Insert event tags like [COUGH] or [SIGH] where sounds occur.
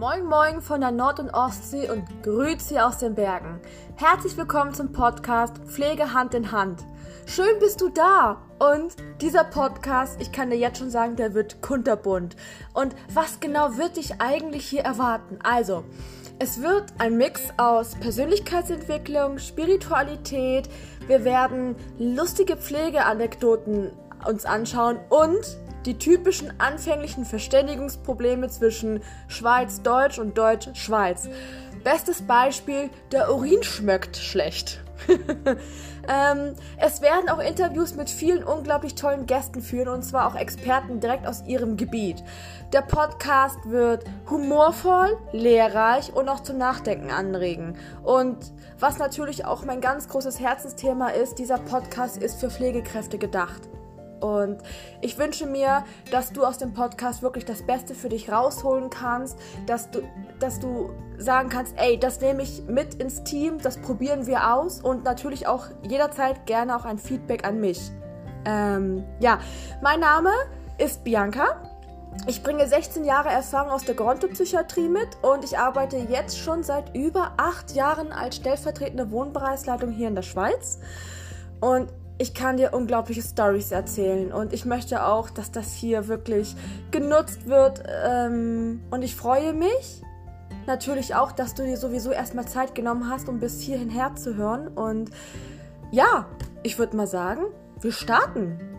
Moin Moin von der Nord- und Ostsee und Grüezi aus den Bergen. Herzlich willkommen zum Podcast Pflege Hand in Hand. Schön bist du da und dieser Podcast, ich kann dir jetzt schon sagen, der wird kunterbunt. Und was genau wird dich eigentlich hier erwarten? Also, es wird ein Mix aus Persönlichkeitsentwicklung, Spiritualität, wir werden lustige Pflegeanekdoten uns anschauen und die typischen anfänglichen Verständigungsprobleme zwischen Schweiz-Deutsch und Deutsch-Schweiz. Bestes Beispiel, der Urin schmeckt schlecht. [LAUGHS] ähm, es werden auch Interviews mit vielen unglaublich tollen Gästen führen und zwar auch Experten direkt aus ihrem Gebiet. Der Podcast wird humorvoll, lehrreich und auch zum Nachdenken anregen. Und was natürlich auch mein ganz großes Herzensthema ist, dieser Podcast ist für Pflegekräfte gedacht. Und ich wünsche mir, dass du aus dem Podcast wirklich das Beste für dich rausholen kannst, dass du, dass du sagen kannst, ey, das nehme ich mit ins Team, das probieren wir aus und natürlich auch jederzeit gerne auch ein Feedback an mich. Ähm, ja, mein Name ist Bianca. Ich bringe 16 Jahre Erfahrung aus der Gerontopsychiatrie mit und ich arbeite jetzt schon seit über acht Jahren als stellvertretende Wohnbereichsleitung hier in der Schweiz. Und ich kann dir unglaubliche Stories erzählen und ich möchte auch, dass das hier wirklich genutzt wird. Ähm, und ich freue mich natürlich auch, dass du dir sowieso erstmal Zeit genommen hast, um bis hierhin herzuhören. Und ja, ich würde mal sagen, wir starten.